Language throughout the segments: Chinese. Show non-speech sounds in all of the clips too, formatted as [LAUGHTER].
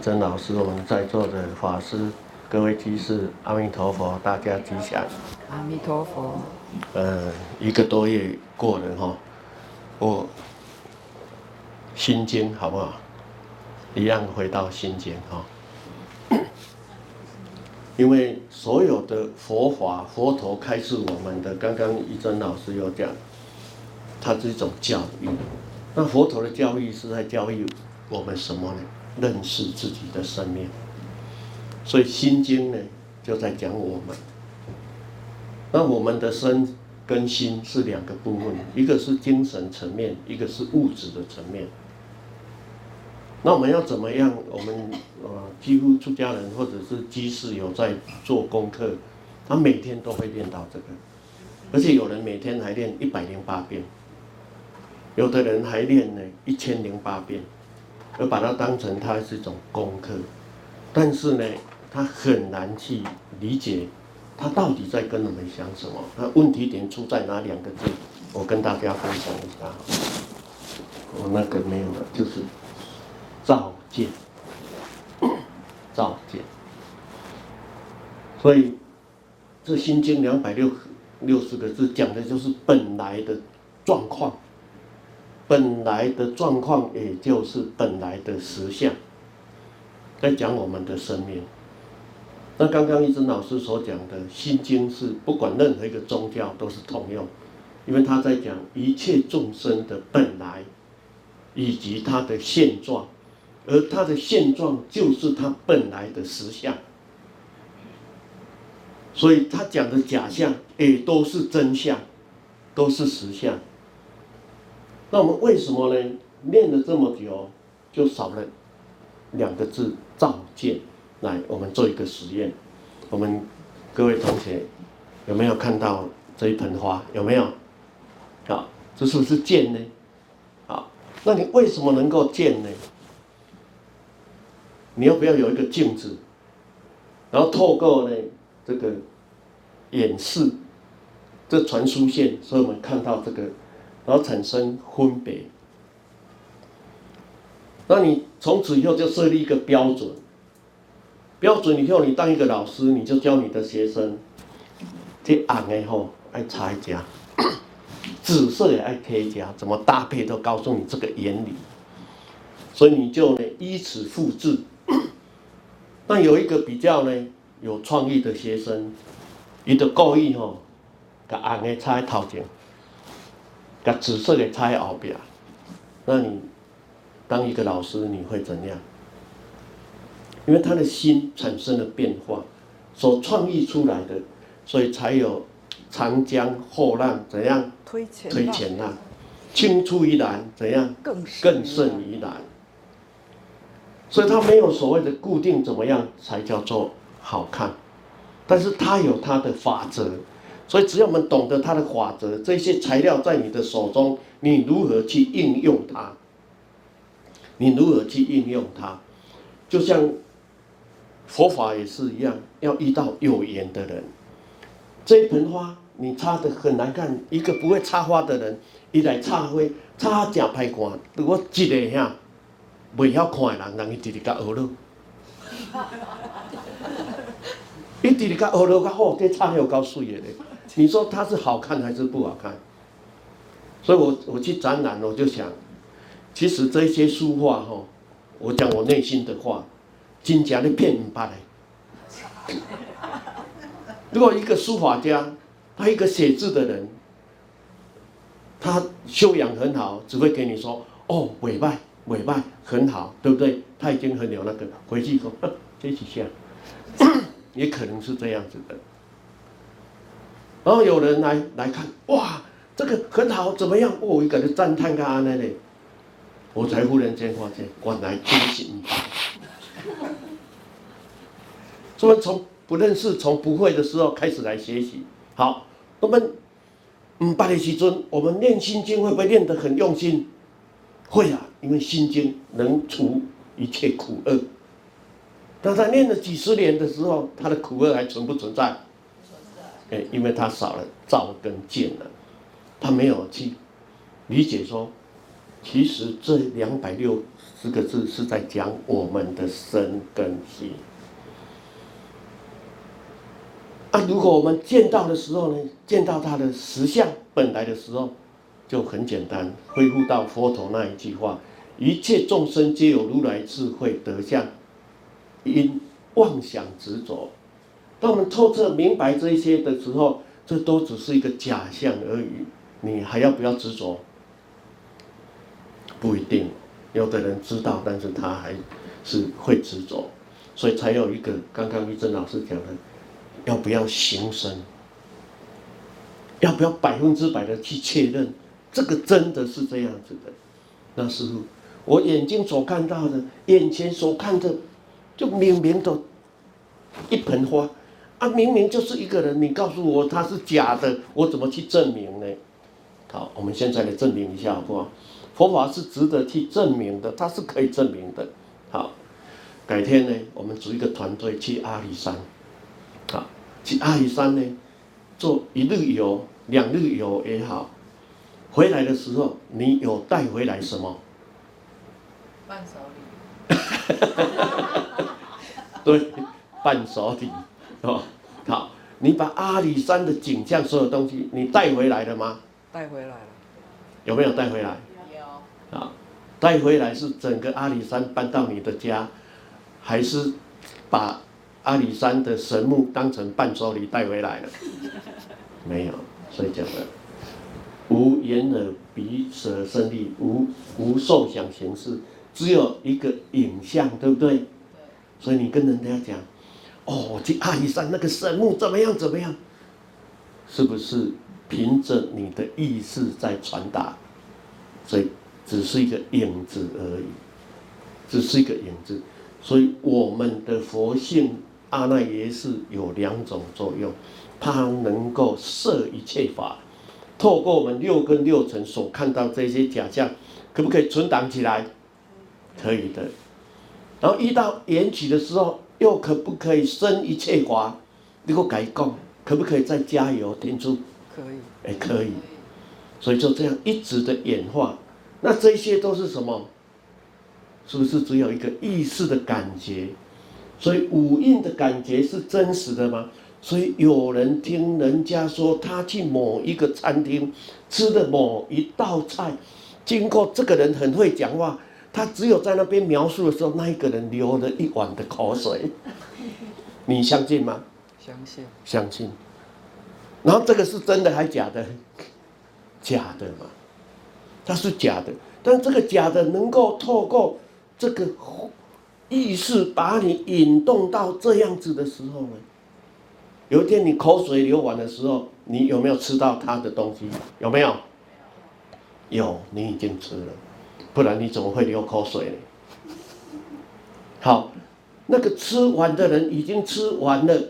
真老师，我们在座的法师、各位居士，阿弥陀佛，大家吉祥。阿弥陀佛。呃，一个多月过了哈，我心经好不好？一样回到心经哈。[COUGHS] 因为所有的佛法，佛陀开示我们的，刚刚一真老师有讲，它是一种教育。那佛陀的教育是在教育我们什么呢？认识自己的生命，所以《心经》呢就在讲我们。那我们的身跟心是两个部分，一个是精神层面，一个是物质的层面。那我们要怎么样？我们呃，几乎出家人或者是居士有在做功课，他每天都会练到这个，而且有人每天还练一百零八遍，有的人还练呢一千零八遍。而把它当成它是一种功课，但是呢，他很难去理解，他到底在跟我们讲什么？那问题点出在哪两个字？我跟大家分享一下。我那个没有了，就是照见，照见。所以这《心经》两百六六十个字讲的就是本来的状况。本来的状况，也就是本来的实相，在讲我们的生命。那刚刚一真老师所讲的《心经》是不管任何一个宗教都是通用，因为他在讲一切众生的本来，以及他的现状，而他的现状就是他本来的实相。所以他讲的假象，也都是真相，都是实相。那我们为什么呢？练了这么久，就少了两个字“照见”。来，我们做一个实验。我们各位同学有没有看到这一盆花？有没有？啊，这是不是见呢？啊，那你为什么能够见呢？你要不要有一个镜子？然后透过呢这个眼视这传输线，所以我们看到这个。然后产生分别，那你从此以后就设立一个标准，标准以后你当一个老师，你就教你的学生，这红的吼爱插一家，[COUGHS] 紫色也爱贴一家，怎么搭配都告诉你这个原理，所以你就呢依此复制。[COUGHS] 那有一个比较呢有创意的学生，伊就故意吼，把红的插在头前。把紫色给插在后边，那你当一个老师你会怎样？因为他的心产生了变化，所创意出来的，所以才有长江后浪怎样推前浪，青出于蓝怎样更胜于蓝。所以他没有所谓的固定怎么样才叫做好看，但是他有他的法则。所以，只要我们懂得它的法则，这些材料在你的手中，你如何去应用它？你如何去应用它？就像佛法也是一样，要遇到有缘的人。这一盆花你插的很难看，一个不会插花的人，一来插花，插真歹看。如果一个呀，未晓看的人，人伊 [LAUGHS] 直直甲学了。伊直直甲学了较好，这插又够水的咧。你说它是好看还是不好看？所以我我去展览，我就想，其实这些书画哈，我讲我内心的话，真假的骗不怕嘞。[LAUGHS] 如果一个书法家，他一个写字的人，他修养很好，只会给你说哦，尾拜尾拜很好，对不对？他已经很有那个，回去说 [LAUGHS] 这几下，[COUGHS] 也可能是这样子的。然后有人来来看，哇，这个很好，怎么样？我一个人赞叹个安呢嘞，我才忽然间发现，原来惊醒。所以从不认识、从不会的时候开始来学习。好，我们嗯，八年级尊，我们念心经会不会念得很用心？会啊，因为心经能除一切苦厄。当他念了几十年的时候，他的苦厄还存不存在？哎，因为他少了照跟见了，他没有去理解说，其实这两百六十个字是在讲我们的身跟心。啊，如果我们见到的时候呢，见到他的实相本来的时候，就很简单，恢复到佛陀那一句话：一切众生皆有如来智慧德相，因妄想执着。当我们透彻明白这些的时候，这都只是一个假象而已。你还要不要执着？不一定，有的人知道，但是他还是会执着，所以才有一个刚刚玉珍老师讲的，要不要行深？要不要百分之百的去确认？这个真的是这样子的？那师父，我眼睛所看到的，眼前所看的，就明明的，一盆花。啊，明明就是一个人，你告诉我他是假的，我怎么去证明呢？好，我们现在来证明一下，好不好？佛法是值得去证明的，它是可以证明的。好，改天呢，我们组一个团队去阿里山，好，去阿里山呢，做一日游、两日游也好，回来的时候你有带回来什么？伴手礼。[LAUGHS] 对，伴手礼。[LAUGHS] 哦，好，你把阿里山的景象所有东西，你带回来了吗？带回来了。有没有带回来？有。啊，带回来是整个阿里山搬到你的家，还是把阿里山的神木当成伴手礼带回来了？[LAUGHS] 没有，所以讲的无眼耳鼻舌身意，无无受想行识，只有一个影像，对不对？对。所以你跟人家讲。哦，去阿里山那个神木怎么样？怎么样？是不是凭着你的意识在传达？所以只是一个影子而已，只是一个影子。所以我们的佛性阿赖耶识有两种作用，它能够摄一切法。透过我们六根六尘所看到这些假象，可不可以存档起来？可以的。然后一到缘起的时候。又可不可以生一切法？你给我改讲，可不可以再加油添醋？可以，哎，可以。所以就这样一直的演化，那这些都是什么？是不是只有一个意识的感觉？所以五蕴的感觉是真实的吗？所以有人听人家说，他去某一个餐厅吃的某一道菜，经过这个人很会讲话。他只有在那边描述的时候，那一个人流了一碗的口水，[LAUGHS] 你相信吗？相信。相信。然后这个是真的还假的？假的嘛，它是假的。但这个假的能够透过这个意识把你引动到这样子的时候呢？有一天你口水流完的时候，你有没有吃到他的东西？有没有？有，你已经吃了。不然你怎么会流口水呢？好，那个吃完的人已经吃完了，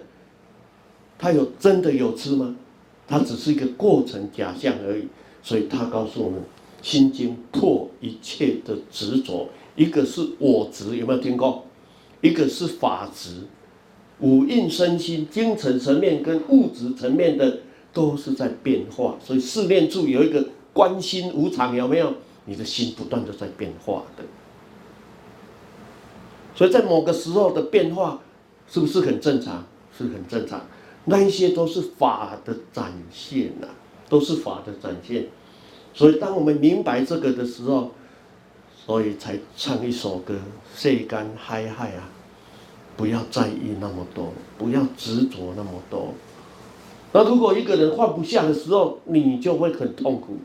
他有真的有吃吗？他只是一个过程假象而已。所以他告诉我们，《心经》破一切的执着，一个是我执，有没有听过？一个是法执，五蕴身心、精神层面跟物质层面的都是在变化。所以四念处有一个观心无常，有没有？你的心不断的在变化的，所以在某个时候的变化，是不是很正常？是很正常。那一些都是法的展现呐、都是法的展现。所以当我们明白这个的时候，所以才唱一首歌：世间海海啊，不要在意那么多，不要执着那么多。那如果一个人放不下的时候，你就会很痛苦。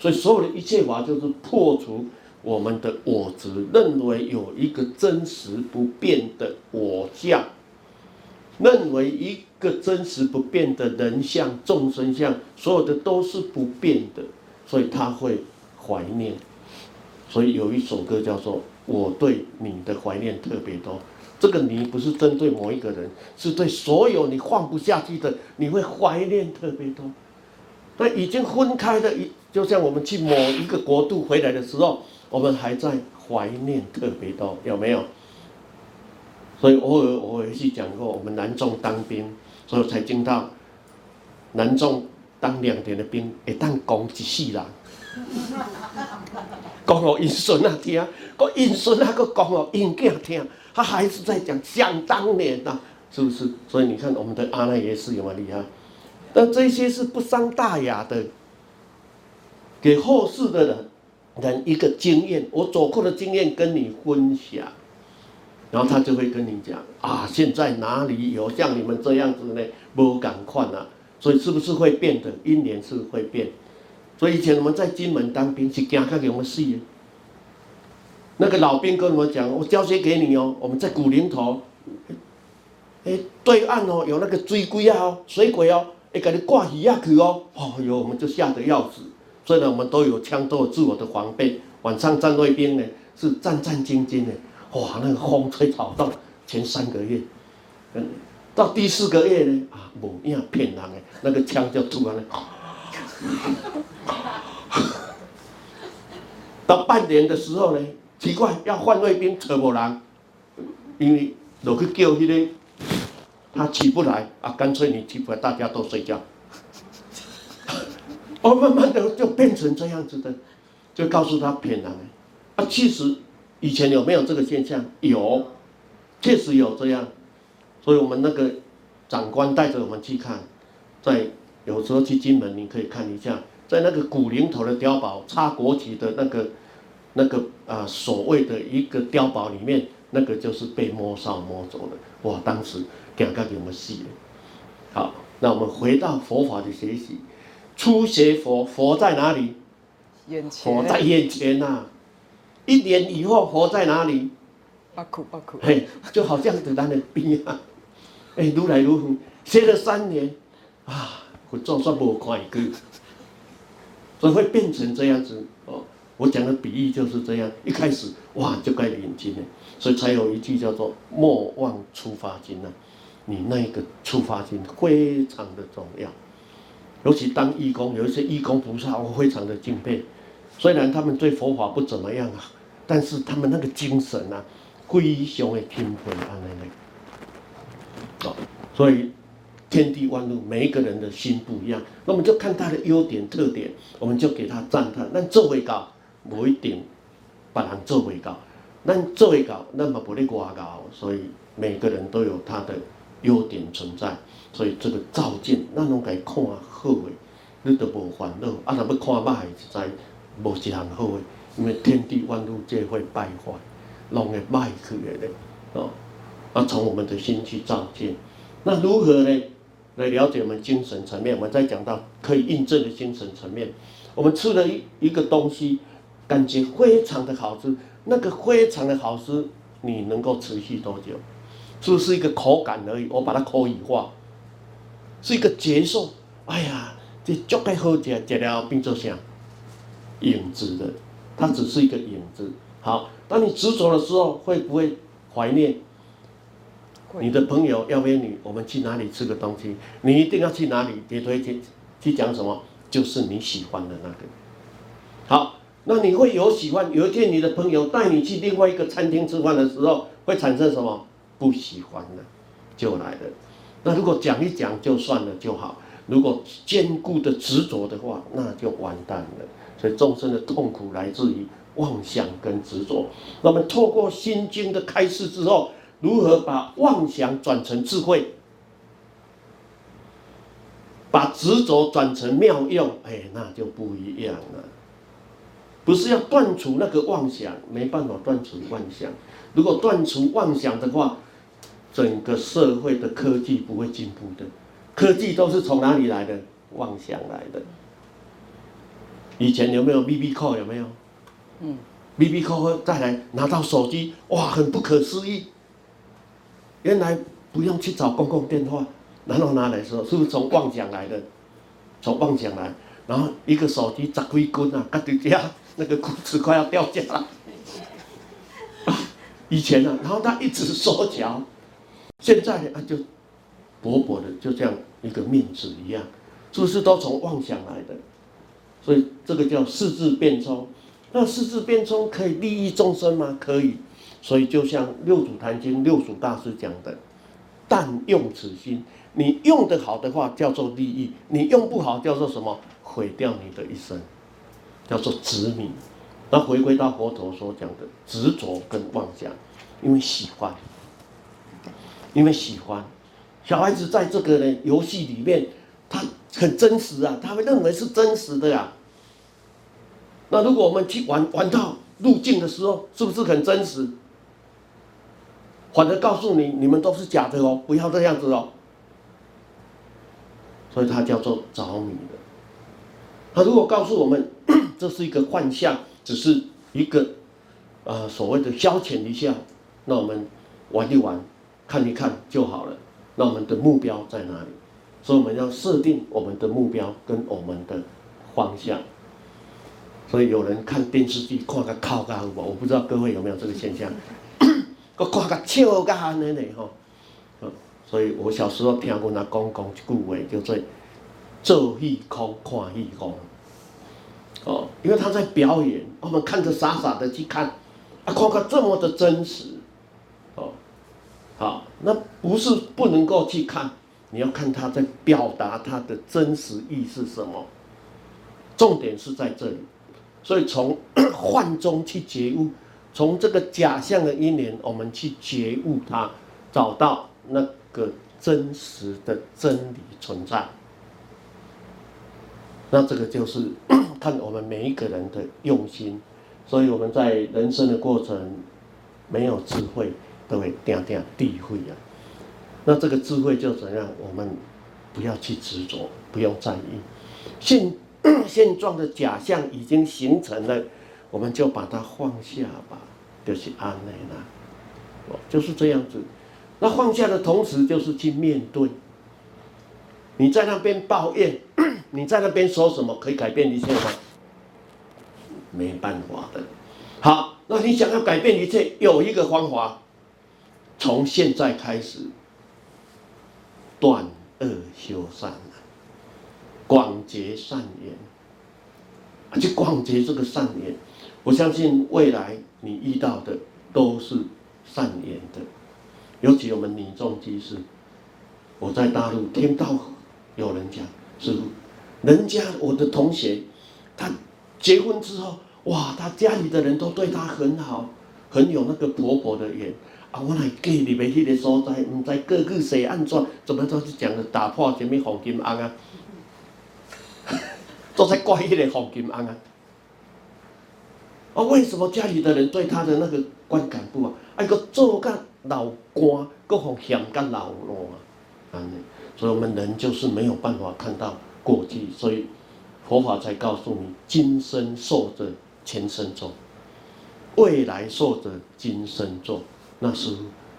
所以，所有的一切法就是破除我们的我执，认为有一个真实不变的我相，认为一个真实不变的人相、众生相，所有的都是不变的，所以他会怀念。所以有一首歌叫做《我对你的怀念特别多》，这个你不是针对某一个人，是对所有你放不下去的，你会怀念特别多。那已经分开的一。就像我们去某一个国度回来的时候，我们还在怀念特别多，有没有？所以偶尔我也去讲过，我们南中当兵，所以才听到南中当两年的兵，一旦攻击死人，讲给因孙啊听，个因孙啊，个讲给因囝听，他还是在讲想当年呐，是不是？所以你看我们的阿赖耶识有没有厉害？但这些是不伤大雅的，给后世的人人一个经验，我走过的经验跟你分享，然后他就会跟你讲啊，现在哪里有像你们这样子呢？不敢看啊，所以是不是会变的？因缘是会变。所以以前我们在金门当兵，是惊吓给我们死。那个老兵跟我们讲，我交接给你哦，我们在古林头，哎，对岸哦有那个追鬼啊哦，水鬼哦，会给你挂鱼下去哦，哦哟，我们就吓得要死。所以呢，我们都有枪，都有自我的防备。晚上站卫兵呢，是战战兢兢的。哇，那个风吹草动，前三个月，到第四个月呢，啊，[LAUGHS] 无影骗人的，那个枪就突然了。到半年的时候呢，奇怪，要换卫兵，找无人，因为落去叫迄个，他起不来啊，干脆你起不来，大家都睡觉。哦，慢慢的就变成这样子的，就告诉他骗人。啊，其实以前有没有这个现象？有，确实有这样。所以我们那个长官带着我们去看，在。有时候去金门，你可以看一下，在那个古灵头的碉堡插国旗的那个、那个啊所谓的一个碉堡里面，那个就是被摸哨摸走的。哇，当时感觉有没有戏？好，那我们回到佛法的学习，初学佛，佛在哪里？眼前。佛在眼前呐、啊！一年以后，佛在哪里？巴苦巴苦。嘿，就好像是咱的边啊，哎，如来愈远，学了三年，啊。我总算不看一个，所以会变成这样子哦。我讲的比喻就是这样，一开始哇就该领经了，所以才有一句叫做“莫忘出发心”呐。你那个出发心非常的重要，尤其当义工，有一些义工菩萨，我非常的敬佩。虽然他们对佛法不怎么样啊，但是他们那个精神啊，非常的钦佩他们那个。哦，所以。天地万物，每一个人的心不一样，那么就看他的优点特点，我们就给他赞叹。那做为高，不一定把人做为高，那做为高，那么不立挂高，所以每个人都有他的优点存在。所以这个照见，那拢该看好的，你都无烦恼。啊，若要看歹，实在无一项好的，因为天地万物皆会败坏，拢会坏去的咧。哦，啊，从我们的心去照见，那如何呢？来了解我们精神层面，我们再讲到可以印证的精神层面。我们吃了一一个东西，感觉非常的好吃，那个非常的好吃，你能够持续多久？是不是一个口感而已？我把它口语化，是一个接受。哎呀，这足该好吃，吃了变做啥？影子的，它只是一个影子。好，当你执着的时候，会不会怀念？你的朋友要约你，我们去哪里吃个东西？你一定要去哪里？别推荐去讲什么？就是你喜欢的那个。好，那你会有喜欢。有一天你的朋友带你去另外一个餐厅吃饭的时候，会产生什么？不喜欢的，就来了。那如果讲一讲就算了就好。如果坚固的执着的话，那就完蛋了。所以众生的痛苦来自于妄想跟执着。那么透过心经的开示之后。如何把妄想转成智慧，把执着转成妙用？哎，那就不一样了。不是要断除那个妄想，没办法断除妄想。如果断除妄想的话，整个社会的科技不会进步的。科技都是从哪里来的？妄想来的。以前有没有 BB Call？有没有？嗯，BB Call 再来拿到手机，哇，很不可思议。原来不用去找公共电话，然后拿来的时候，是不是从妄想来的？从妄想来，然后一个手机砸飞棍啊，嘎掉家那个裤子快要掉下来。以前呢、啊，然后他一直缩脚，现在啊就薄薄的，就这样一个面纸一样，是不是都从妄想来的？所以这个叫四字变通。那四字变通可以利益众生吗？可以。所以，就像《六祖坛经》六祖大师讲的：“但用此心，你用得好的话叫做利益，你用不好叫做什么？毁掉你的一生。”叫做执迷。那回归到佛陀所讲的执着跟妄想，因为喜欢，因为喜欢，小孩子在这个游戏里面，他很真实啊，他会认为是真实的呀、那如果我们去玩玩到入境的时候，是不是很真实？反而告诉你，你们都是假的哦，不要这样子哦。所以它叫做着迷的。他如果告诉我们，[CLEARS THROAT] 这是一个幻象，只是一个啊、呃、所谓的消遣一下，那我们玩一玩，看一看就好了。那我们的目标在哪里？所以我们要设定我们的目标跟我们的方向。所以有人看电视剧看个靠干不？我不知道各位有没有这个现象？我 [COUGHS] 看个笑干的呢吼。所以我小时候听过那公公一句话，叫做“做戏空，看戏空”。哦，因为他在表演，我们看着傻傻的去看，啊，看个这么的真实，好，那不是不能够去看，你要看他在表达他的真实意是什么，重点是在这里。所以从 [COUGHS] 幻中去觉悟，从这个假象的因缘，我们去觉悟它，找到那个真实的真理存在。那这个就是 [COUGHS] 看我们每一个人的用心。所以我们在人生的过程，没有智慧都会点点地慧啊。那这个智慧就怎样？我们不要去执着，不用在意。现 [CLEARS THROAT] 现状的假象已经形成了，我们就把它放下吧，就是安内啦，就是这样子。那放下的同时，就是去面对。你在那边抱怨，[CLEARS THROAT] 你在那边说什么可以改变一切吗？没办法的。好，那你想要改变一切，有一个方法，从现在开始断恶修善。广结善缘，啊，去广结这个善缘，我相信未来你遇到的都是善缘的。尤其我们女众居士，我在大陆听到有人讲，师父，人家我的同学，他结婚之后，哇，他家里的人都对他很好，很有那个婆婆的缘啊。我来给你们去个所在，唔知各个谁安怎，怎么都是讲的打破什么黄金安啊。[LAUGHS] 都在怪那个黄金安啊！啊，为什么家里的人对他的那个观感不好？哎，个做个老官，个好像个老罗啊！所以我们人就是没有办法看到过去，所以佛法才告诉你：今生受者前生做，未来受者今生做。那是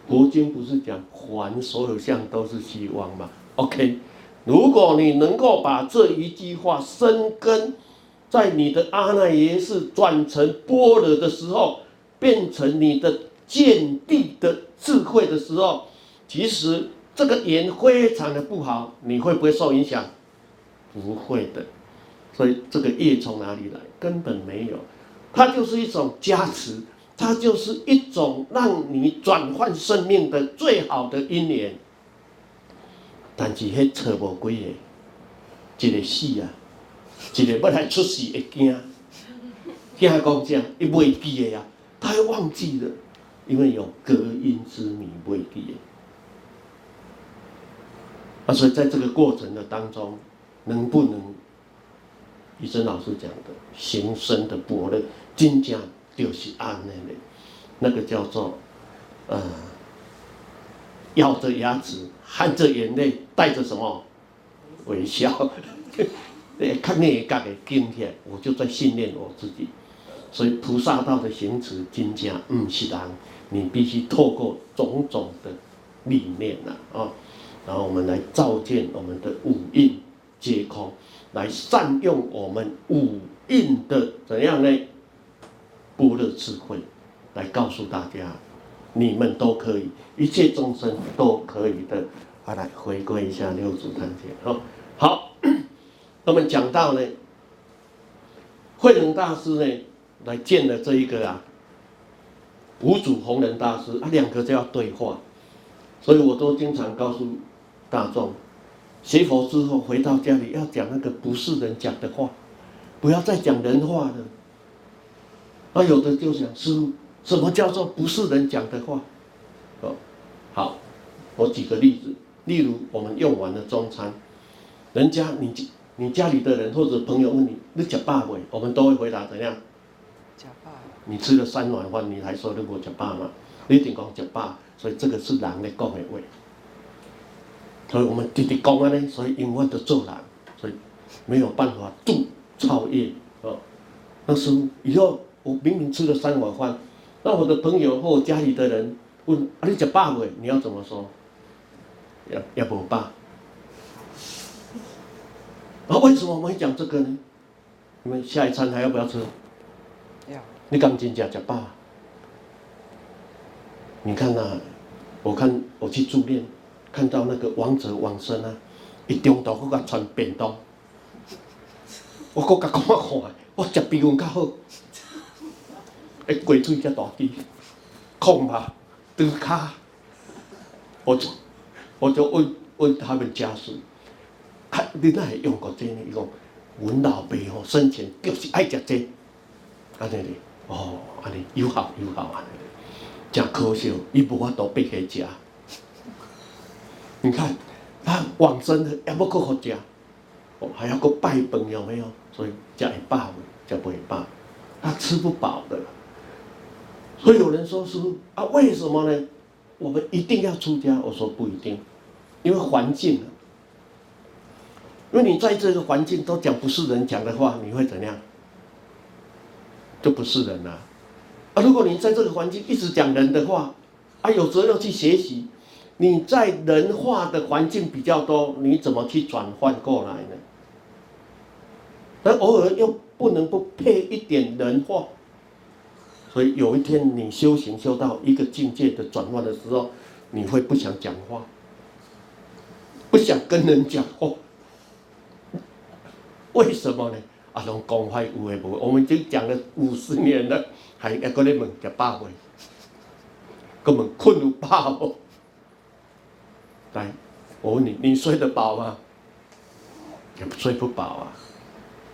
佛经不是讲还所有相都是希望吗？OK。如果你能够把这一句话生根在你的阿赖耶识转成般若的时候，变成你的见地的智慧的时候，其实这个缘非常的不好，你会不会受影响？不会的。所以这个业从哪里来？根本没有，它就是一种加持，它就是一种让你转换生命的最好的因缘。但是迄错无几个，一个死啊，一个要来出世会惊，惊讲这样，伊袂记的呀，他还忘记了，因为有隔阴之迷袂记的。啊，所以在这个过程的当中，能不能，医生老师讲的，行深的般若，真正就是安尼的，那个叫做，呃。咬着牙齿，含着眼泪，带着什么微笑？[LAUGHS] 看那一个今天，我就在训练我自己。所以菩萨道的行持，真正不是人，你必须透过种种的历练呐啊，然后我们来照见我们的五蕴皆空，来善用我们五蕴的怎样呢？般若智慧，来告诉大家。你们都可以，一切众生都可以的。啊，来回归一下六祖坛经哦，好，[CLEARS THROAT] 我们讲到呢，慧能大师呢来见了这一个啊，五祖弘忍大师啊，两个就要对话。所以我都经常告诉大众，学佛之后回到家里要讲那个不是人讲的话，不要再讲人话了。那有的就想师父，什么叫做不是人讲的话？哦，好，我举个例子，例如我们用完了中餐，人家你你家里的人或者朋友问你，你吃饱没？我们都会回答怎样？吃饱。你吃了三碗饭，你还说你没吃饱吗？你一定讲吃饱，所以这个是人的讲的话。所以我们直直讲啊呢，所以永远都做人，所以没有办法度超越哦。那师父以后。我明明吃了三碗饭，那我的朋友或我家里的人问：“啊，你吃饱没？”你要怎么说？要要不饱？啊，为什么我们会讲这个呢？你们下一餐还要不要吃？要。你刚进家吃饱？你看呐、啊，我看我去住店，看到那个王者王生啊，一中途搁甲传便当，我搁甲看看，我食比阮较好。诶，鬼嘴才大滴，空吧，德卡，我就我就问问他们家属，啊你那还用过这个？伊讲，阮老爸吼生前就是爱食这个，安尼哩，哦，安尼有效有效安尼，真可惜，伊无法度避去食。你看，他往生了，还要搁好食，哦，还要搁拜饭，有没有？所以食会饱的，食不会饱，他吃不饱的。所以有人说师父啊，为什么呢？我们一定要出家？我说不一定，因为环境，因为你在这个环境都讲不是人讲的话，你会怎样？就不是人了。啊，如果你在这个环境一直讲人的话，啊，有时候要去学习，你在人化的环境比较多，你怎么去转换过来呢？但偶尔又不能不配一点人话。所以有一天你修行修到一个境界的转换的时候，你会不想讲话，不想跟人讲话，为什么呢？啊，拢讲话有诶无？我们已经讲了五十年了，还还搁咧问食饱未？根本困有饱无？来，我问你，你睡得饱吗？也睡不饱啊！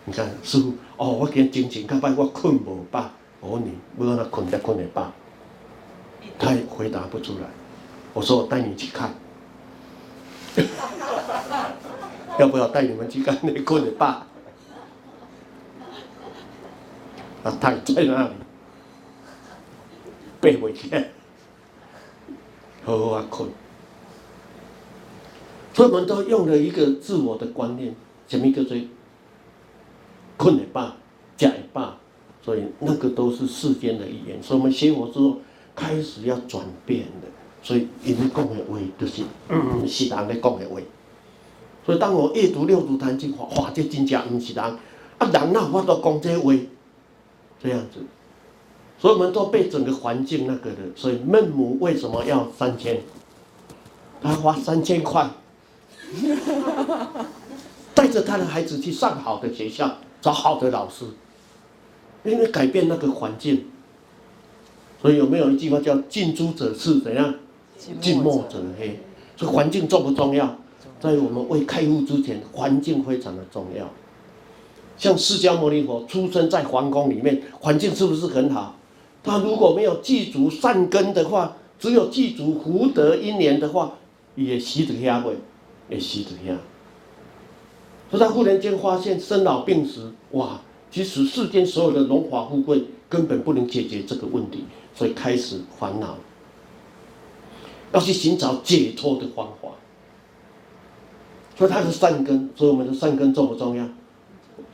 你看师傅，哦，我今天精神较歹，我困无饱。我问你，为什么困得困得吧？他也回答不出来。我说我带你去看，[LAUGHS] 要不要带你们去看那困得饱？啊，他在那里，背回去，好好困。所以我们都用了一个自我的观念，什么叫做困得饱，食得饱。所以那个都是世间的语言，所以我们学佛之后开始要转变的。所以因为讲的话就是，嗯，是人咧讲的话。所以当我阅读六祖坛经，哇，这真正不是人，啊，人哪有法度讲这话，这样子。所以我们都被整个环境那个的。所以孟母为什么要三千？他花三千块，[LAUGHS] 带着他的孩子去上好的学校，找好的老师。因为改变那个环境，所以有没有一句话叫“近朱者赤”怎样？近墨者黑。所以环境重不重要？在我们未开悟之前，环境非常的重要。像释迦牟尼佛出生在皇宫里面，环境是不是很好？他如果没有具足善根的话，只有具足福德因缘的话，也死得下不？也习得下。所以他忽然间发现生老病死，哇！其实世间所有的荣华富贵根本不能解决这个问题，所以开始烦恼，要去寻找解脱的方法。所以他是善根，所以我们的善根重不重要？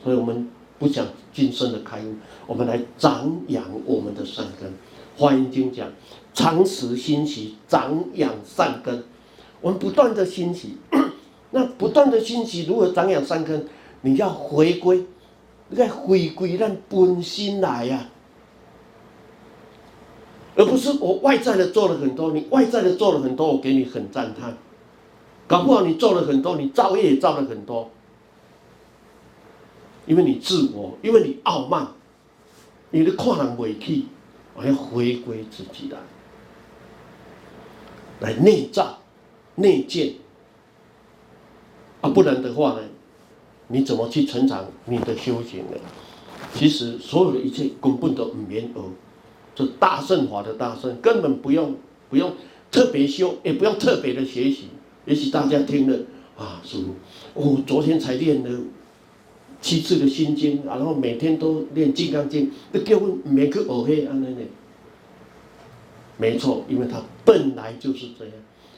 所以我们不想今生的开悟，我们来长养我们的善根。华严经讲，常时兴习，长养善根。我们不断的兴习，[COUGHS] 那不断的兴习如何长养善根？你要回归。该回归咱本心来呀，而不是我外在的做了很多，你外在的做了很多，我给你很赞叹。搞不好你做了很多，你造业也造了很多，因为你自我，因为你傲慢，你的看人委屈，我要回归自己来，来内照、内见，啊，不然的话呢，你怎么去成长你的修行呢？其实所有的一切根本都唔免学，这大圣法的大圣根本不用不用特别修，也不用特别的学习。也许大家听了啊，说我昨天才练了七次的心经，然后每天都练金刚经，那叫我每个偶黑安呢？没错，因为它本来就是这样，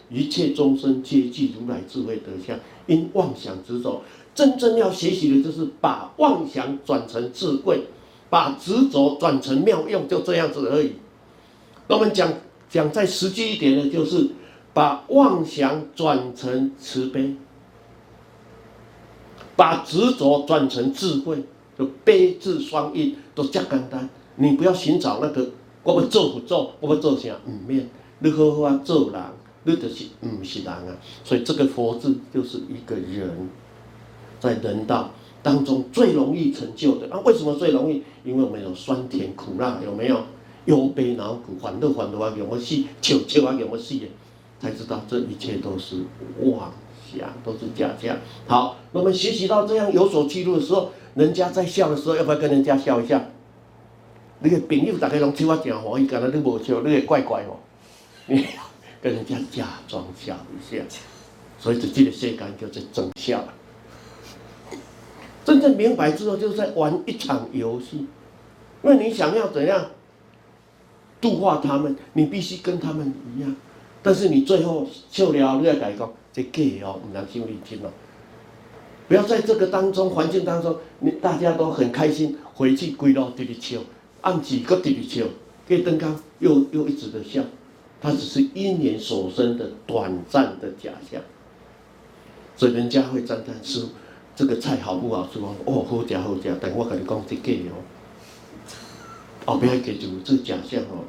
一切众生皆具如来智慧德相，因妄想执着。真正要学习的就是把妄想转成智慧，把执着转成妙用，就这样子而已。我们讲讲再实际一点的，就是把妄想转成慈悲，把执着转成智慧，就悲智双运都这简单。你不要寻找那个我们做不做，我们做啥？唔免，你好好做人，你就是唔是人啊。所以这个佛字就是一个人。在人道当中最容易成就的啊？为什么最容易？因为我们有酸甜苦辣，有没有？忧悲恼苦，欢乐欢乐啊，有没戏？求求啊，有没有戏？才知道这一切都是妄想，都是假象。好，我们学习到这样有所记录的时候，人家在笑的时候，要不要跟人家笑一下？那个朋友大家拢笑啊，真欢喜，感觉你无笑，你会怪怪哦。你跟人家假装笑一下，所以这这个世间叫做真笑。真正明白之后，就是在玩一场游戏。因为你想要怎样度化他们，你必须跟他们一样。但是你最后笑了，你要改讲这假哦，唔能心里听哦。不要在这个当中环境当中，你大家都很开心，回去归到这里笑，暗自搁这里笑，给灯光又又一直的笑，它只是因缘所生的短暂的假象。所以人家会赞叹师。这个菜好不好吃？哦，好吃好吃，但我跟你讲，这假哦，后边还记住这假象哦，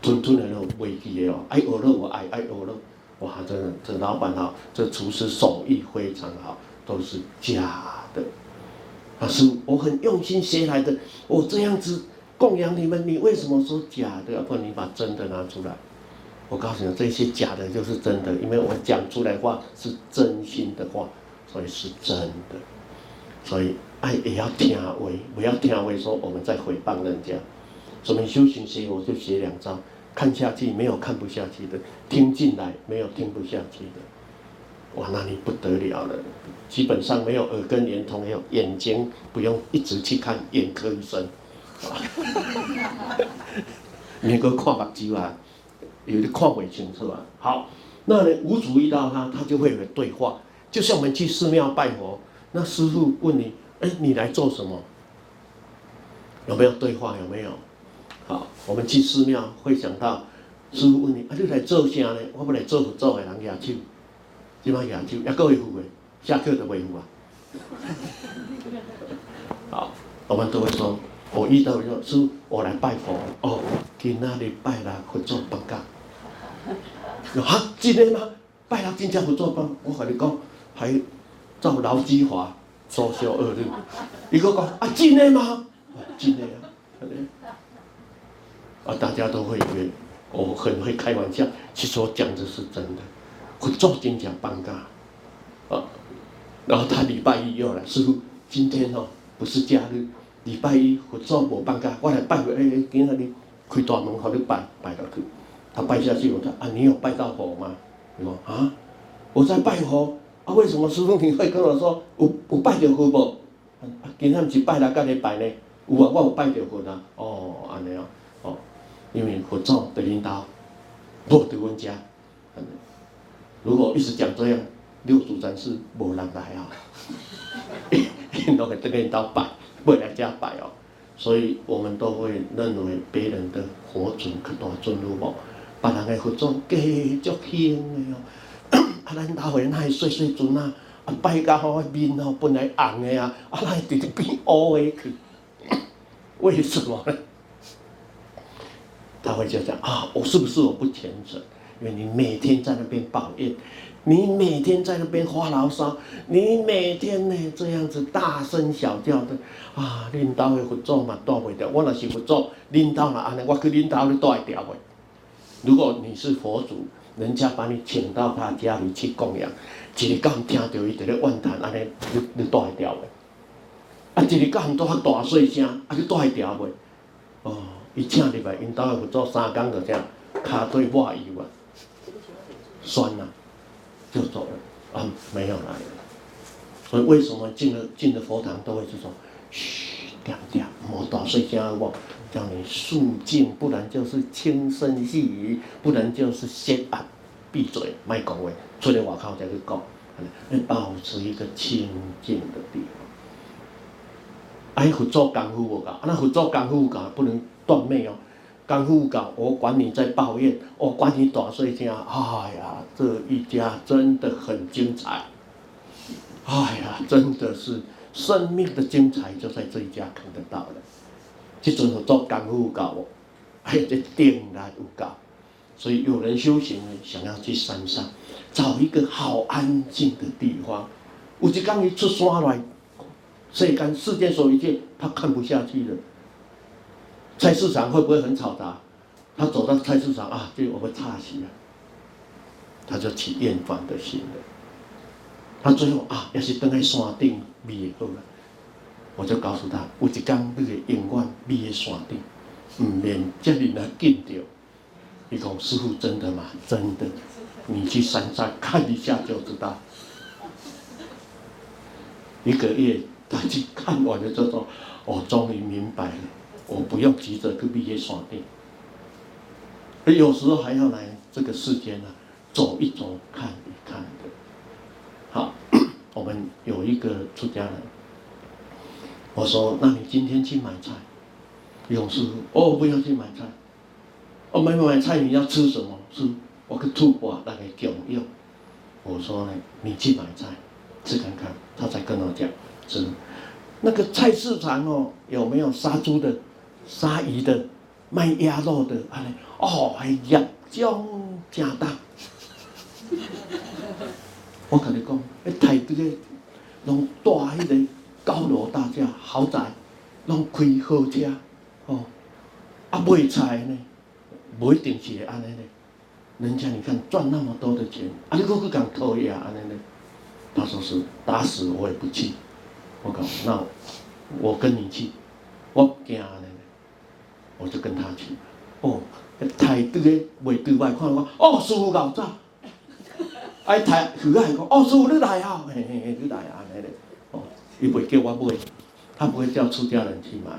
吞吞的那种味气的哦，爱鹅肉我爱爱鹅肉，哇，真的，这老板好，这厨师手艺非常好，都是假的。老师，我很用心学来的，我这样子供养你们，你为什么说假的？要不然你把真的拿出来，我告诉你，这些假的就是真的，因为我讲出来话是真心的话。所以是真的，所以爱也要听话，不要听话说我们在诽谤人家。什么修行学，我就学两招，看下去没有看不下去的，听进来没有听不下去的，哇，那你不得了了。基本上没有耳根连通，没有眼睛不用一直去看眼科医生，[LAUGHS] 你个看目睭啊，有的看不清楚啊。好，那呢无主意到他，他就会有对话。就像我们去寺庙拜佛，那师傅问你：“哎，你来做什么？”有没有对话？有没有？好，我们去寺庙会想到师傅问你：“啊，你来做啥呢？”我不来做佛祖的人举手，什么举手？也各位父的，下课就维护啊。[LAUGHS] 好，我们都会说：“我遇到说师傅，我来拜佛。”哦，今仔日拜了佛祖放假。啊，真的吗？拜了真正佛祖放，我和你讲。还造劳基法，作秀恶劣。一个讲啊，真的吗？真的啊，啊，大家都会以为我很会开玩笑，其实我讲的是真的。我做真正放假，啊，然后他礼拜一又来，师傅，今天哦不是假日，礼拜一我做我放假，我来拜佛，哎，今天你开大门，好你拜拜下去。他拜下去，我说啊，你有拜到佛吗？你说啊，我在拜佛。啊，为什么师父你会跟我说有有拜着佛不？今天是拜了，干咧拜呢？有啊，我有拜着佛啊。哦，安尼哦，哦，因为佛祖的领导，不在阮家。如果一直讲这样，六祖坛是无人来啊。因都会在领导拜，不来家拜哦。所以我们都会认为别人的佛祖可大尊如无，别人的佛祖继续轻的哦。啊，咱大会那细细阵啊，啊拜甲好面哦，本来红的啊，啊那直直变乌的去，[COUGHS] 为什么呢？他会就讲啊，我是不是我不虔诚？因为你每天在那边抱怨，你每天在那边发牢骚，你每天呢这样子大声小叫的啊，领导的佛祖嘛带不掉，我若是佛祖，领导嘛安尼，我去领导你带掉的。如果你是佛祖。人家把你请到他家里去供养，一个刚听到伊在咧怨叹，安尼你你带掉的，啊，一日到很多较大细声，啊，你带调袂？哦，伊请入来，因兜诶佛祖三工就这样，骹腿抹油啊，酸、啊，就走了，啊，没有来了。所以为什么进了进了佛堂都会这种，嘘，嗲嗲，莫大细声好叫你肃静，不然就是轻声细语，不然就是先啊，闭嘴，卖讲话，出来外口再去讲，要保持一个清静的地方。哎，佛祖功夫无够，那佛祖功夫够不能断灭哦。功夫够，我管你在抱怨，我管你大细声。哎呀，这一家真的很精彩。哎呀，真的是生命的精彩就在这一家看得到了。这阵佛祖功夫够，哎，这定力有够。所以有人修行呢，想要去山上找一个好安静的地方。有一天一出山来。世间世间所一切，他看不下去了。菜市场会不会很吵杂？他走到菜市场啊，就我们岔气了，他就起厌烦的心了。他最后啊，要是登在山顶灭好了，我就告诉他，有一天你会永远灭在山顶，唔免这里来见着。你讲师傅真的吗？真的，你去山上看一下就知道。一个月。他去看完了之后，我终于明白了，我不用急着去毕业锁定。有时候还要来这个世间呢，走一走，看一看的。好，[COUGHS] 我们有一个出家人，我说：“那你今天去买菜？”勇师傅：“哦，不要去买菜。哦，买买菜你要吃什么？吃我个吐蕃那个蒋用。”我说呢：“你去买菜，吃看看。”他才跟我讲。吃，那个菜市场哦，有没有杀猪的、杀鱼的、卖鸭肉的？哎，哦，哎呀，将加大。[LAUGHS] 我跟你讲，那台北的，拢大迄个高楼大厦豪宅，拢开好车，哦，啊卖菜呢，不一定是会安尼呢。人家你看赚那么多的钱，啊你搁去讲偷呀安尼呢？他说是打死我也不去。我讲，那我跟你去，我惊安尼呢，我就跟他去。哦，台对个袂对外看我，哦，师傅搞早。哎，台许爱讲，哦，师傅你来啊，嘿嘿嘿，你来啊，那个，伊袂叫我买，他不会叫出家人去买。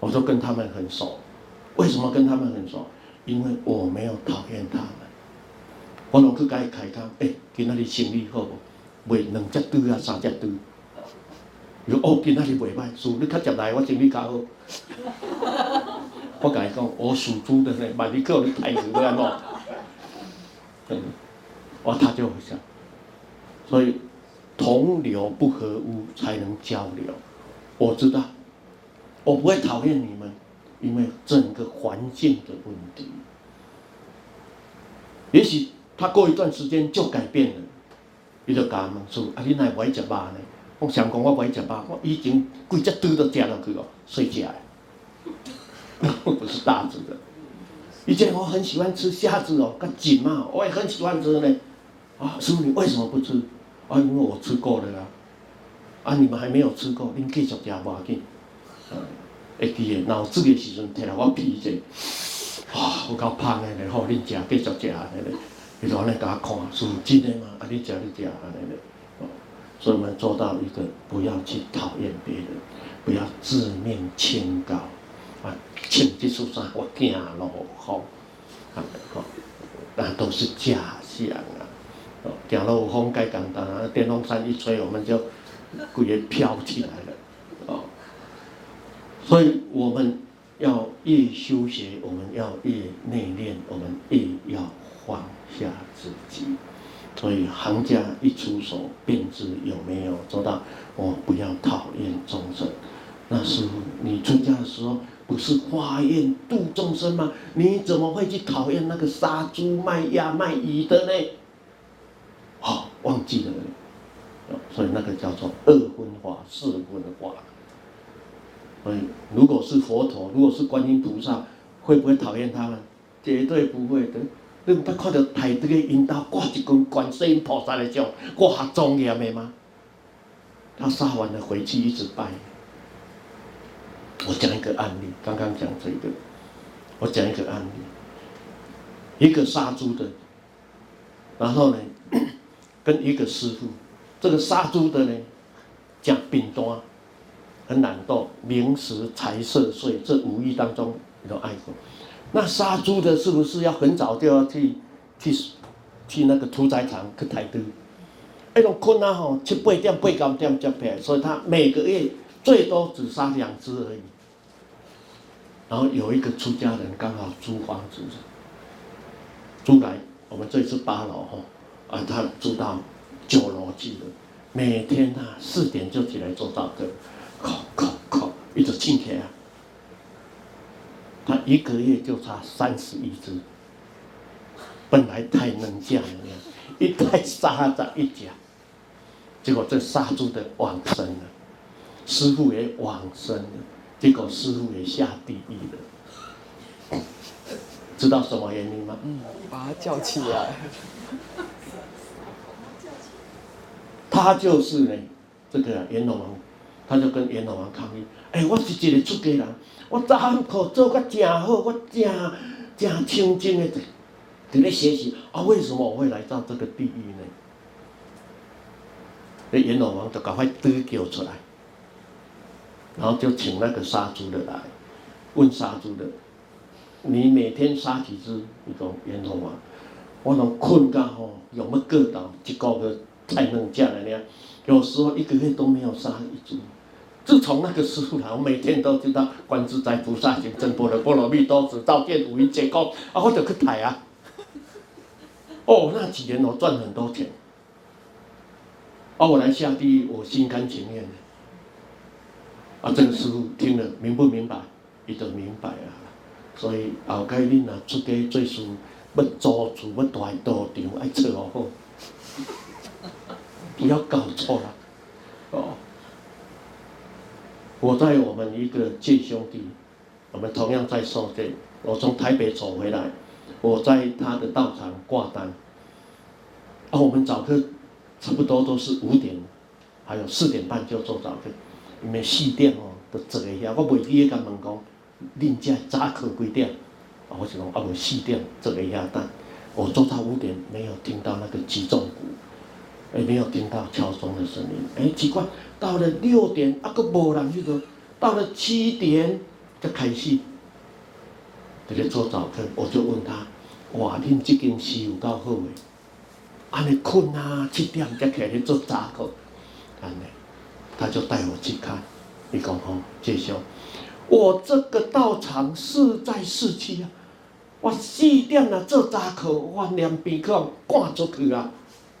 我说跟他们很熟，为什么跟他们很熟？因为我没有讨厌他们。我拢去甲伊开讲，哎，今仔日生意好无？卖两只猪啊，三只猪。哦，今仔日袂歹，属你较接来，我生意较好。[LAUGHS] 我甲伊讲，我属猪的呢，万一叫你抬死都要弄。嗯，哇，他就会想，所以同流不合污才能交流。我知道，我不会讨厌你们，因为整个环境的问题。也许他过一段时间就改变了，伊就甲问说：啊，你哪会食肉呢？我想讲，我不爱食肉，我已经规只猪都吃落去了，碎只的，[LAUGHS] 不是大只的。以前我很喜欢吃虾子哦，跟锦嘛，我也很喜欢吃呢。啊，师傅你为什么不吃？啊，因为我吃过了啦。啊，你们还没有吃过，恁继续吃无要紧。会记得脑子的时阵，摕来我皮者，啊，我够胖的嘞，好，恁吃继续吃安尼嘞。伊就安尼甲我看，师傅真的吗？啊，你吃你吃安尼嘞。所以我们做到一个，不要去讨厌别人，不要自命清高，啊，请这出啥我行路风，啊，好，那都是假象啊，哦，行路风该简单，电风扇一吹，我们就鬼也飘起来了，哦，所以我们要越修学，我们要越内敛，我们越要放下自己。所以行家一出手，便知有没有做到。我不要讨厌众生。那师父，你出家的时候不是化验度众生吗？你怎么会去讨厌那个杀猪卖鸭卖鱼的呢？忘记了。所以那个叫做二分法、四分法。所以，如果是佛陀，如果是观音菩萨，会不会讨厌他们？绝对不会的。你不看到台这个引导挂一根观世音菩萨的像，挂庄严的吗？他杀完了回去一直拜，我讲一个案例，刚刚讲这个，我讲一个案例，一个杀猪的，然后呢，跟一个师傅，这个杀猪的呢，讲饼端，很懒惰，名食财色睡这五欲当中都爱过。那杀猪的是不是要很早就要去去去那个屠宰场去抬猪？那种困难吼，七八点八九点才起来，所以他每个月最多只杀两只而已。然后有一个出家人刚好租房子，租来我们这里是八楼吼，啊，他租到九楼去了，每天啊四点就起来做早课，靠靠靠，一直请客啊。他一个月就差三十一只，本来太能讲了，一太杀在一家，结果这杀猪的往生了，师傅也往生了。结果师傅也下地狱了，知道什么原因吗？嗯，把他叫起来。他就是呢，这个阎罗王，他就跟阎罗王抗议：哎，我是一个出家人，我早晚课做个真好，我真真清净的在在那学习，啊，为什么我会来到这个地狱呢？那阎罗王就赶快得救出来。然后就请那个杀猪的来，问杀猪的，你每天杀几只？你讲阎罗王，我能困觉吼，有没个到一个月才能下来呢？有时候一个月都没有杀一只。自从那个师傅来，我每天都知道观自在菩萨行深般若波罗蜜多时，照见五蕴皆空，啊，我就去抬啊。哦，那几年我赚很多钱，啊，我来下地狱，我心甘情愿的。啊，这个师傅听了明不明白？伊就明白啊。所以后盖恁若出家做事，要租厝要大道场，爱伺候好，不要搞错了。哦，我在我们一个见兄弟，我们同样在受戒。我从台北走回来，我在他的道场挂单。啊，我们早课差不多都是五点，还有四点半就做早课。因为四点哦，都坐个遐，我未记咧甲问讲，恁家早课几点？啊，我就讲啊，未四点坐个遐等。我做到五点，没有听到那个击重鼓，也没有听到敲钟的声音。哎，奇怪，到了六点啊，搁无人去做。到了七点才开始，在咧做早课，我就问他：哇，恁这间是有够好诶？安尼困啊，七点才起来做早课，安尼。他就带我去看，你讲吼，介绍，我这个道场是在市区啊，我四点了做早课，我连边课挂出去啊，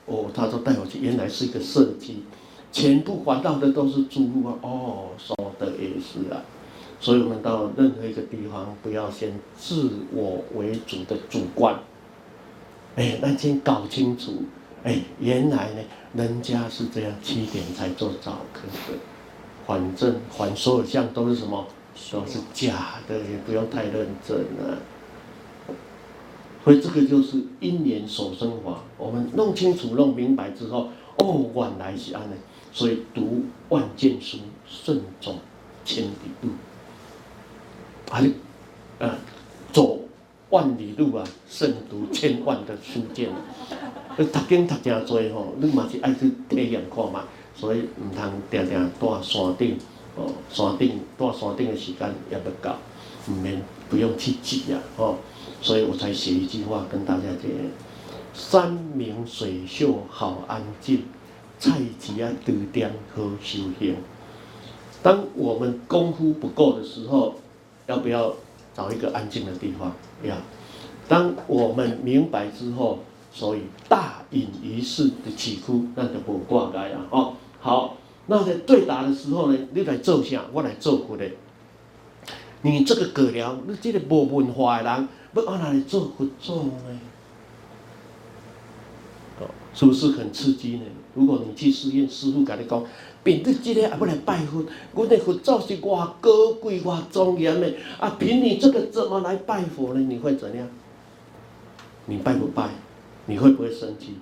哦，他说带我去，原来是一个设计，全部环绕的都是猪啊，哦，说的也是啊，所以我们到任何一个地方，不要先自我为主的主观，哎，那先搞清楚。哎，原来呢，人家是这样，七点才做早课的，反正反所有相都是什么，都是假的，也不用太认真了。所以这个就是因缘所生法，我们弄清楚、弄明白之后，哦，原来是安尼。所以读万卷书，胜走千里路。啊，呃，走万里路啊，胜读千万的书卷。你读经读真多吼，你嘛是爱去体验看嘛，所以唔通定定住山顶，哦，山顶住山顶的时间也不够，唔免不用去挤啊，哦，所以我才写一句话跟大家讲：山明水秀好安静，菜市仔猪店好修行。当我们功夫不够的时候，要不要找一个安静的地方？要。当我们明白之后。所以大隐于市的起哭，那就不挂该啊！哦，好，那在对答的时候呢，你来做下？我来做佛的。你这个阁僚，你这个无文化的人，要按哪里做佛做呢？是不是很刺激呢？如果你去寺院，师傅跟你讲，凭你这个也不来拜佛，我的佛祖是偌高贵、偌庄严的啊！凭你这个怎么来拜佛呢？你会怎样？你拜不拜？你会不会生气？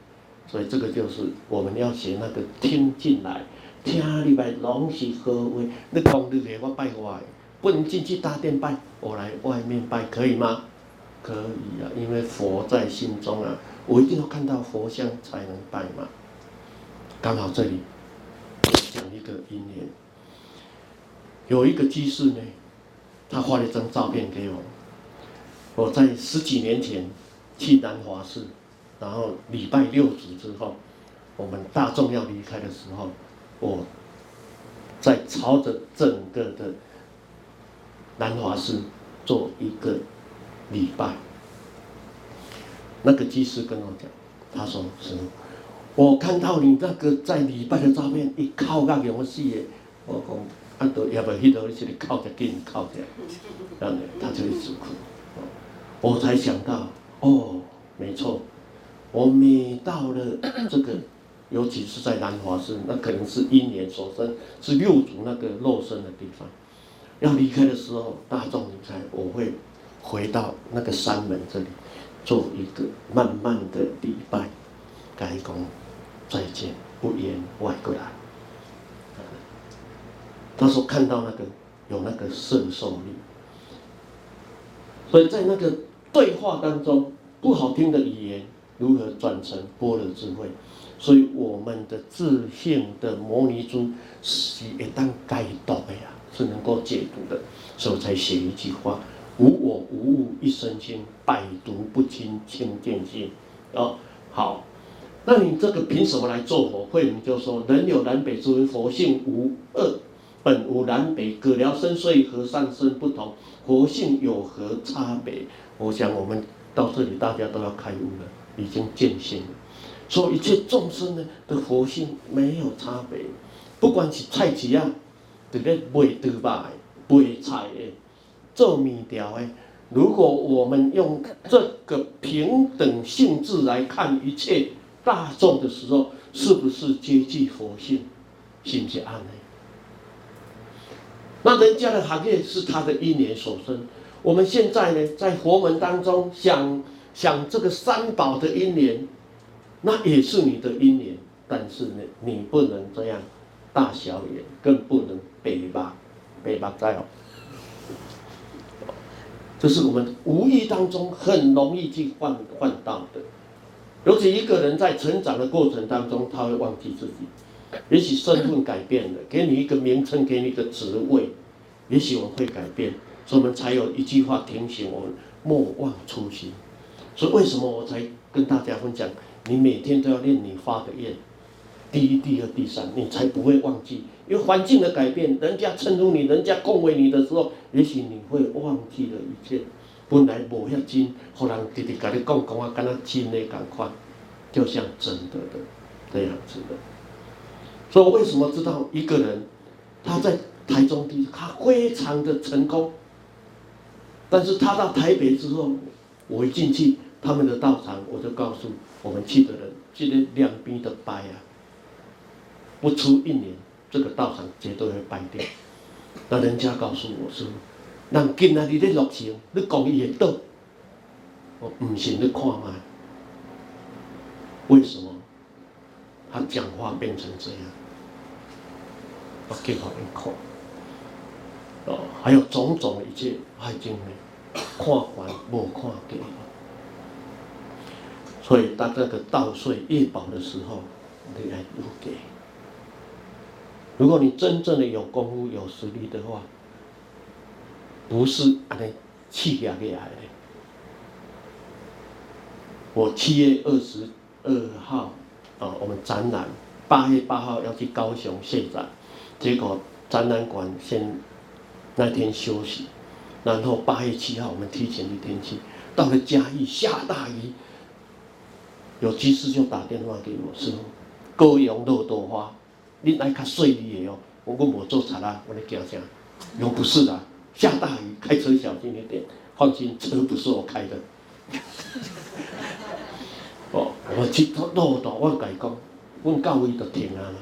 所以这个就是我们要学那个听进来，听里边拢是好话。你讲你来我拜我，不能进去大殿拜，我来外面拜可以吗？可以啊，因为佛在心中啊，我一定要看到佛像才能拜嘛。刚好这里讲一个因缘，有一个居士呢，他画了一张照片给我。我在十几年前去南华寺，然后礼拜六祖之后，我们大众要离开的时候，我在朝着整个的南华寺做一个礼拜。那个居士跟我讲，他说：“师傅，我看到你那个在礼拜的照片，一靠到给我死的。”我讲：“啊，都要不要去到你这里靠着，给你靠着。”然后他就一直哭。我才想到，哦，没错，我每到了这个，尤其是在南华寺，那可能是因缘所生，是六祖那个肉身的地方。要离开的时候，大众离开，我会回到那个山门这里，做一个慢慢的礼拜，该讲再见，不言外归来。他说看到那个有那个摄受力，所以在那个。对话当中，不好听的语言如何转成般若智慧？所以我们的自信的摩尼珠是一旦解读的呀，是能够解读的，所以才写一句话：无我无物一身轻，百毒不侵清净心。哦，好，那你这个凭什么来做佛？慧能就说：人有南北之分，佛性无二，本无南北，葛僚身虽和尚身不同，佛性有何差别？我想，我们到这里，大家都要开悟了，已经见性了。所以一切众生呢的佛性没有差别，不管是菜市啊，这个卖猪肉的、卖菜的、做面条的，如果我们用这个平等性质来看一切大众的时候，是不是接近佛性？是不是安呢？那人家的行业是他的因缘所生。我们现在呢，在佛门当中想想这个三宝的因缘，那也是你的因缘，但是呢，你不能这样大小眼，更不能白目白目在哦。这是我们无意当中很容易去换换到的。尤其一个人在成长的过程当中，他会忘记自己，也许身份改变了，给你一个名称，给你一个职位，也许我们会改变。所以我们才有一句话提醒我们：莫忘初心。所以为什么我才跟大家分享？你每天都要念你发的愿，第一、第二、第三，你才不会忘记。因为环境的改变，人家称呼你，人家恭维你的时候，也许你会忘记了一切。本来无遐真，后来直直跟你讲讲啊，跟他真的赶快，就像真的的这样子的。所以我为什么知道一个人他在台中地，他非常的成功。但是他到台北之后，我一进去他们的道场，我就告诉我们去的人，这个两边的拜啊，不出一年，这个道场绝对会败掉。那人家告诉我说，人今仔日在乐情，你讲伊会倒，我唔信你看嘛？为什么？他讲话变成这样？我给他一看。哦，还有种种一切，我已经看完无看见。所以当这个稻穗一饱的时候，你来入给。如果你真正的有功夫、有实力的话，不是安尼气压起来的。我七月二十二号啊、我们展览，八月八号要去高雄谢展，结果展览馆先。那天休息，然后八月七号我们提前一天去，到了嘉义下大雨，有急事就打电话给我说：“高阳落大花，你来较顺利的哦。”我我无做贼啦，我来讲讲，又不是啦，下大雨开车小心一点，放心，车不是我开的。[LAUGHS] 哦，我去落大，我改讲，我到位就停啊。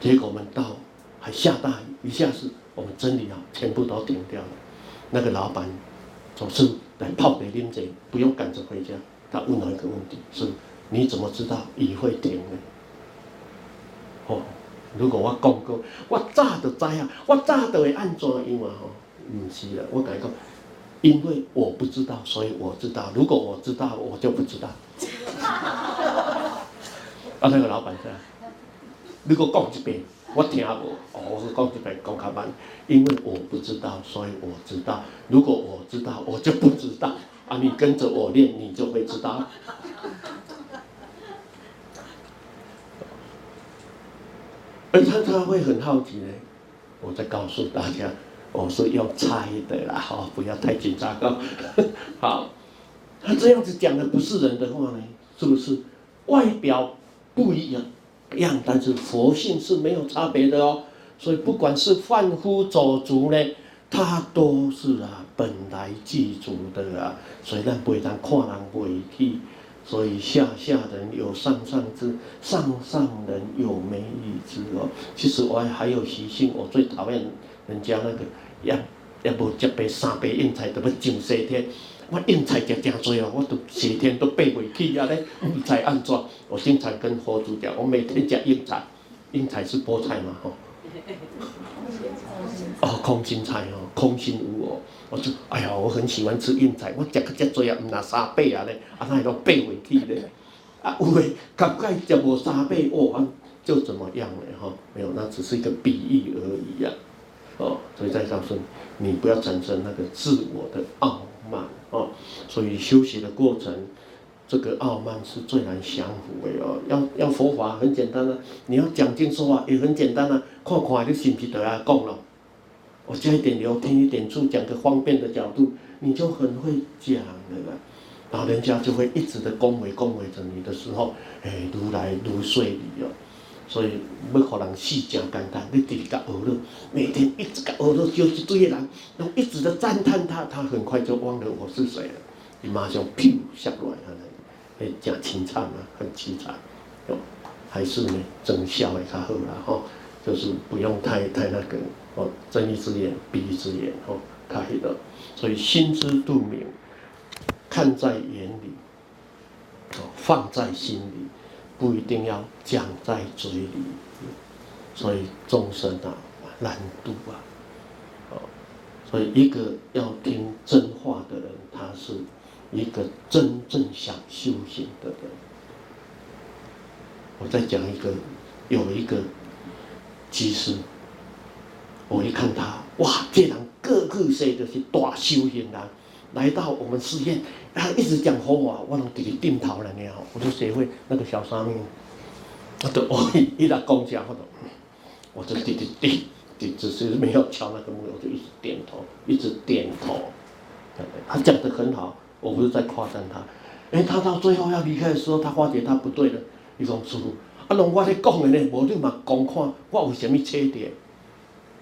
结果我们到还下大雨，一下子。我们真理啊，全部都停掉了。那个老板总是来泡杯啉茶，不用赶着回家。他问了一个问题：是，你怎么知道雨会停呢？哦，如果我讲过，我早就知啊，我早就会安怎样啊？吼，唔是啦，我讲讲，因为我不知道，所以我知道。如果我知道，我就不知道。[LAUGHS] 啊，那个老板说，如果讲一遍，我听无，哦，我讲一遍讲较慢，因为我不知道，所以我知道。如果我知道，我就不知道。啊，你跟着我练，你就会知道。而他他会很好奇呢，我再告诉大家，我是要猜的啦，好，不要太紧张哦。[LAUGHS] 好，他这样子讲的不是人的话呢，是不是？外表不一样，样，但是佛性是没有差别的哦。所以不管是凡夫走卒呢，他都是啊本来具足的啊，所以咱不会当看人不起。所以下下人有上上之，上上人有没有之哦。其实我还有习性，我最讨厌人家那个也也无接备三杯硬菜，都要上西天。我硬菜食真多哦，我都西天都爬不起啊咧，不知安怎。我经常跟佛祖讲，我每天吃硬菜，硬菜是菠菜嘛吼。哦，空心菜哦，空心无。我就哎呀，我很喜欢吃硬菜，我食个遮多啊，毋若三百啊咧，啊那都背回去咧。啊，有诶，甲盖食无三百，哦，就怎么样咧？哈，没有，那只是一个比喻而已呀。哦，所以再告诉你，你不要产生那个自我的傲慢哦。所以修习的过程，这个傲慢是最难降服的哦。要要佛法很简单啊，你要讲经说话也很简单啊，看看你是不是都要讲了。我加一点油，添一点醋，讲个方便的角度，你就很会讲了啦。然后人家就会一直的恭维恭维着你的时候，哎，如来如睡你哦。所以要让人死真简单，你直直甲学了，每天一直甲学了，就一堆人，然后一直的赞叹他，他很快就忘了我是谁了。你马上屁股下来，哎，讲清唱啊，很凄惨。哦，还是呢，真笑的较好啦，吼，就是不用太太那个。哦，睁一只眼闭一只眼，哦，可以的。所以心知肚明，看在眼里，哦，放在心里，不一定要讲在嘴里。所以众生啊，难度啊，哦，所以一个要听真话的人，他是一个真正想修行的人。我再讲一个，有一个居士。我一看他，哇，这人个个说的是大修行人，来到我们寺院，他一直讲佛法，我拢直直点头了呢。我就学会那个小沙弥，我就哦，一来讲讲，我就，我就点点点点，只是没有敲那个木，我就一直点头，一直点头。他讲得很好，我不是在夸赞他。哎，他到最后要离开的时候，他发觉他不对了，伊讲师父，啊，拢我咧讲的呢，无你嘛讲看，我有什么缺点？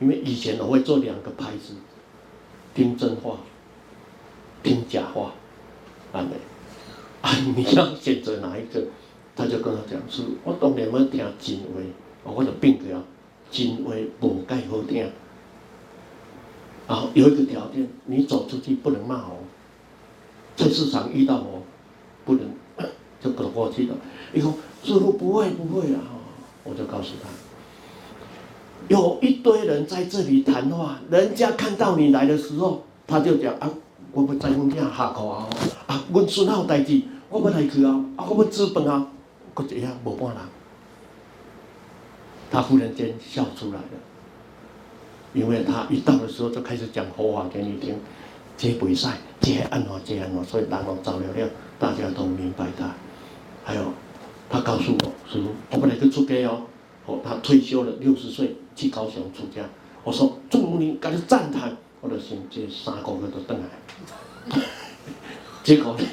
因为以前我会做两个牌子，听真话，听假话，[LAUGHS] 啊没，啊你要选择哪一个？他就跟他讲是，我当然要听真话，我就变个真话无介好听。啊有一个条件，你走出去不能骂我，在市场遇到我，不能 [COUGHS] 就走过去了。以后师傅不会不会啊，我就告诉他。有一堆人在这里谈话，人家看到你来的时候，他就讲啊，我不在风景下课啊，啊，我孙有代志，我不来去啊，啊，我不资本啊，搁一下无半人，他忽然间笑出来了，因为他一到的时候就开始讲佛法给你听，这比赛，这安怎这安怎，所以人都走了了，大家都明白他。还有，他告诉我，师傅，我们来去出家哦。哦，他退休了，六十岁去高雄出家。我说祝福你，赶紧赞叹。我的心这三个月都回来，结果呢，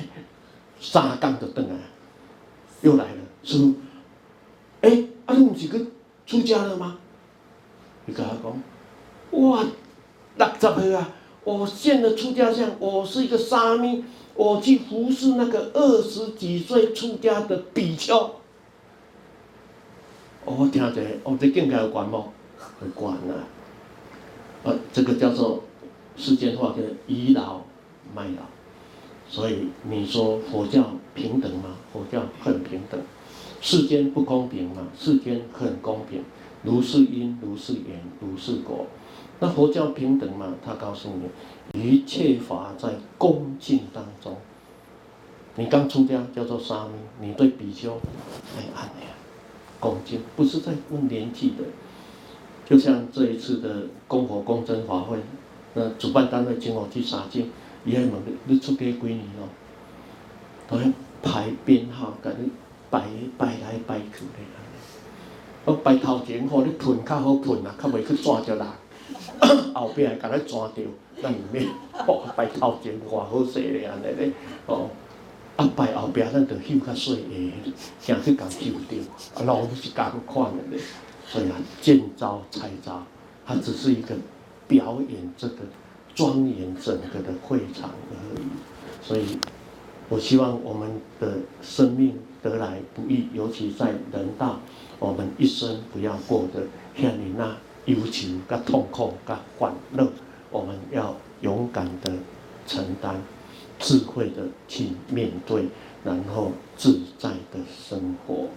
三缸都回来，又来了，师傅，哎，啊你不是去出家了吗？你跟他讲，哇，六十岁啊，我现了出家相，我是一个沙弥，我去服侍那个二十几岁出家的比丘。哦、我听着，哦，这境界有关无？会关啊！啊，这个叫做世间话，叫倚老卖老。所以你说佛教平等吗？佛教很平等。世间不公平吗？世间很公平。如是因，如是缘，如是果。那佛教平等嘛，他告诉你，一切法在恭敬当中。你刚出家叫做沙弥，你对比丘哎呀，恭敬，不是在问年纪的。就像这一次的供佛公真法会，那主办单位请我去查经，伊还问你出家几年咯？都要排编号，给你排排来排去的。我排头前吼，你喷较好喷啊，较袂去抓着人。[COUGHS] 后边还给你抓着，那唔免。哦，排头前偌好势咧，安尼咧，哦。啊，排后边咱就绣较细个，惊去共绣着，啊，路是共款的咧。所以啊，见招拆招，它只是一个表演这个庄严整个的会场而已。所以，我希望我们的生命得来不易，尤其在人道，我们一生不要过得像你那忧愁、甲痛苦、甲欢乐，我们要勇敢的承担。智慧的去面对，然后自在的生活，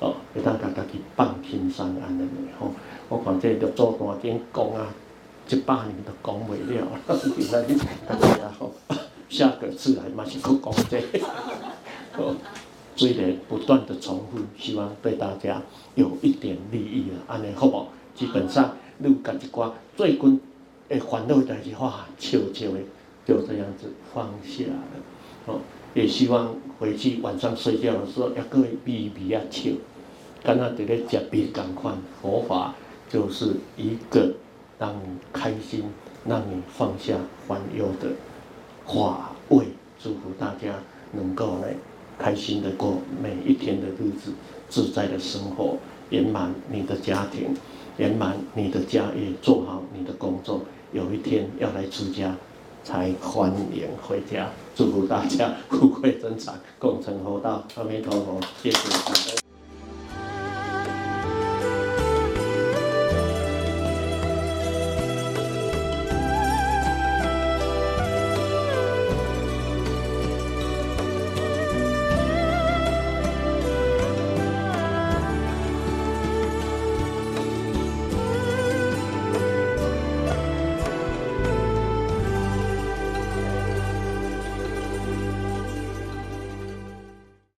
哦，会当家家己放轻松安尼吼。我看这个做大点讲啊，一百年都讲不了。[LAUGHS] 现在大家吼，下个次来嘛是搁讲这个，[LAUGHS] 哦，虽然不断的重复，希望对大家有一点利益啊，安尼好不好？基本上你有家己挂最近诶烦恼代志话，悄悄的。就这样子放下了，哦，也希望回去晚上睡觉的时候，要各位闭闭啊笑，刚刚在咧讲别赶快，佛法就是一个让你开心、让你放下烦忧的法味，祝福大家能够来开心的过每一天的日子，自在的生活，圆满你的家庭，圆满你的家业，做好你的工作，有一天要来出家。才欢迎回家，祝福大家富贵增长，共成佛道。阿弥陀佛，谢谢。